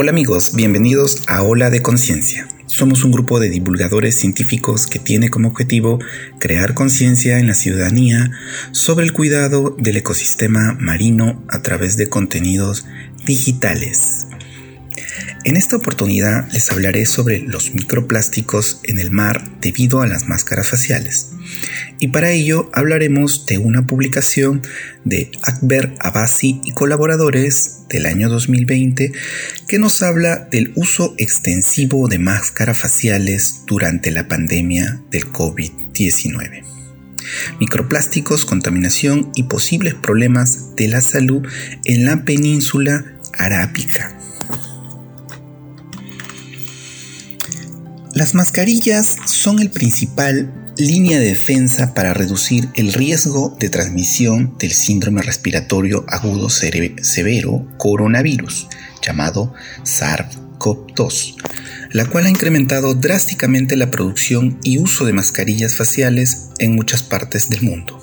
Hola amigos, bienvenidos a Ola de Conciencia. Somos un grupo de divulgadores científicos que tiene como objetivo crear conciencia en la ciudadanía sobre el cuidado del ecosistema marino a través de contenidos digitales. En esta oportunidad les hablaré sobre los microplásticos en el mar debido a las máscaras faciales. Y para ello hablaremos de una publicación de Akber Abasi y colaboradores del año 2020 que nos habla del uso extensivo de máscaras faciales durante la pandemia del COVID-19 microplásticos, contaminación y posibles problemas de la salud en la península arábica. Las mascarillas son el principal línea de defensa para reducir el riesgo de transmisión del síndrome respiratorio agudo severo coronavirus, llamado SARS-CoV-2, la cual ha incrementado drásticamente la producción y uso de mascarillas faciales en muchas partes del mundo.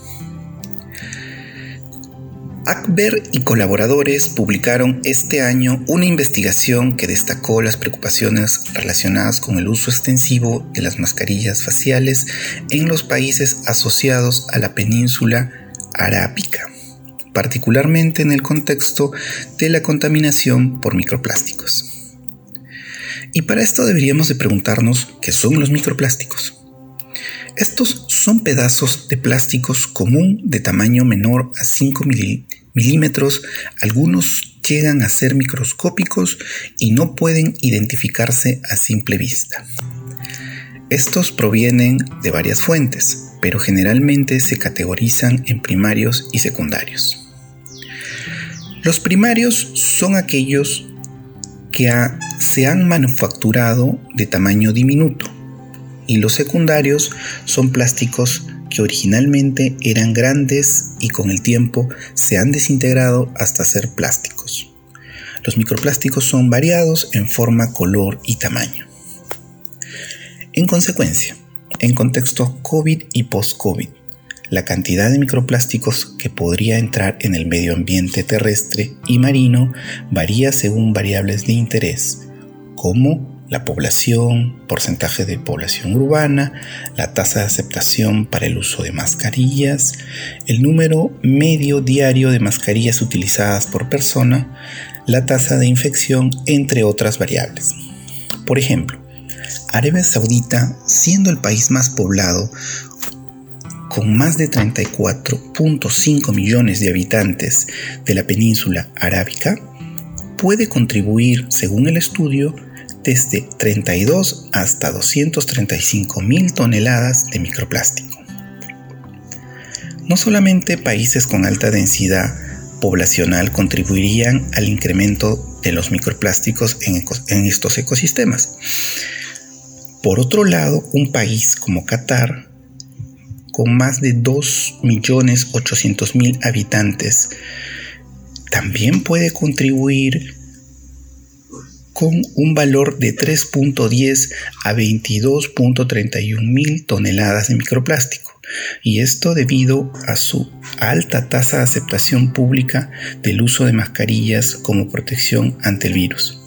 Akber y colaboradores publicaron este año una investigación que destacó las preocupaciones relacionadas con el uso extensivo de las mascarillas faciales en los países asociados a la península arábica, particularmente en el contexto de la contaminación por microplásticos. Y para esto deberíamos de preguntarnos qué son los microplásticos. Estos son pedazos de plásticos común de tamaño menor a 5 milímetros, algunos llegan a ser microscópicos y no pueden identificarse a simple vista. Estos provienen de varias fuentes, pero generalmente se categorizan en primarios y secundarios. Los primarios son aquellos que se han manufacturado de tamaño diminuto, y los secundarios son plásticos que originalmente eran grandes y con el tiempo se han desintegrado hasta ser plásticos. Los microplásticos son variados en forma, color y tamaño. En consecuencia, en contexto COVID y post-COVID, la cantidad de microplásticos que podría entrar en el medio ambiente terrestre y marino varía según variables de interés, como la población, porcentaje de población urbana, la tasa de aceptación para el uso de mascarillas, el número medio diario de mascarillas utilizadas por persona, la tasa de infección, entre otras variables. Por ejemplo, Arabia Saudita, siendo el país más poblado, con más de 34.5 millones de habitantes de la península arábica, puede contribuir, según el estudio, desde 32 hasta 235 mil toneladas de microplástico. No solamente países con alta densidad poblacional contribuirían al incremento de los microplásticos en, estos ecosistemas. Por otro lado, un país como Qatar, con más de 2.800.000 habitantes, también puede contribuir con un valor de 3.10 a 22.31 mil toneladas de microplástico, y esto debido a su alta tasa de aceptación pública del uso de mascarillas como protección ante el virus.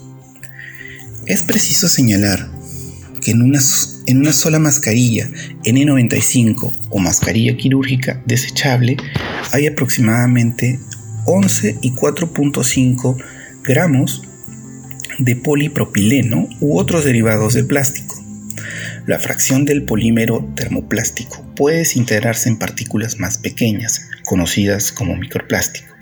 Es preciso señalar que en una, en una sola mascarilla N95 o mascarilla quirúrgica desechable hay aproximadamente 11 y 4.5 gramos de polipropileno u otros derivados de plástico. La fracción del polímero termoplástico puede desintegrarse en partículas más pequeñas, conocidas como microplástico,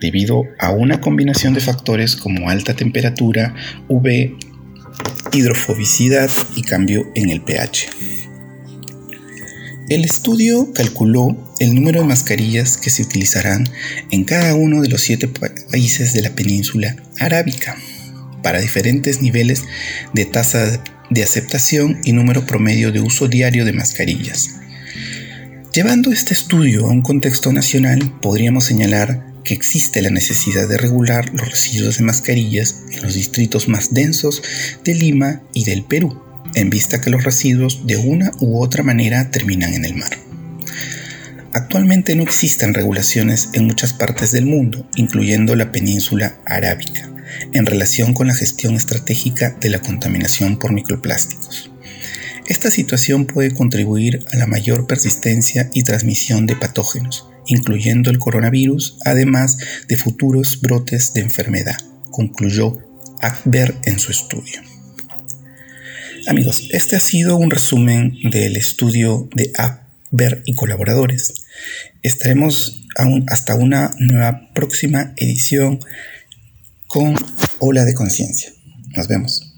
debido a una combinación de factores como alta temperatura, UV, hidrofobicidad y cambio en el pH. El estudio calculó el número de mascarillas que se utilizarán en cada uno de los siete países de la península arábica para diferentes niveles de tasa de aceptación y número promedio de uso diario de mascarillas. Llevando este estudio a un contexto nacional, podríamos señalar que existe la necesidad de regular los residuos de mascarillas en los distritos más densos de Lima y del Perú, en vista que los residuos de una u otra manera terminan en el mar. Actualmente no existen regulaciones en muchas partes del mundo, incluyendo la península arábica en relación con la gestión estratégica de la contaminación por microplásticos. Esta situación puede contribuir a la mayor persistencia y transmisión de patógenos, incluyendo el coronavirus, además de futuros brotes de enfermedad, concluyó Akber en su estudio. Amigos, este ha sido un resumen del estudio de Akber y colaboradores. Estaremos aún hasta una nueva próxima edición con Ola de Conciencia. Nos vemos.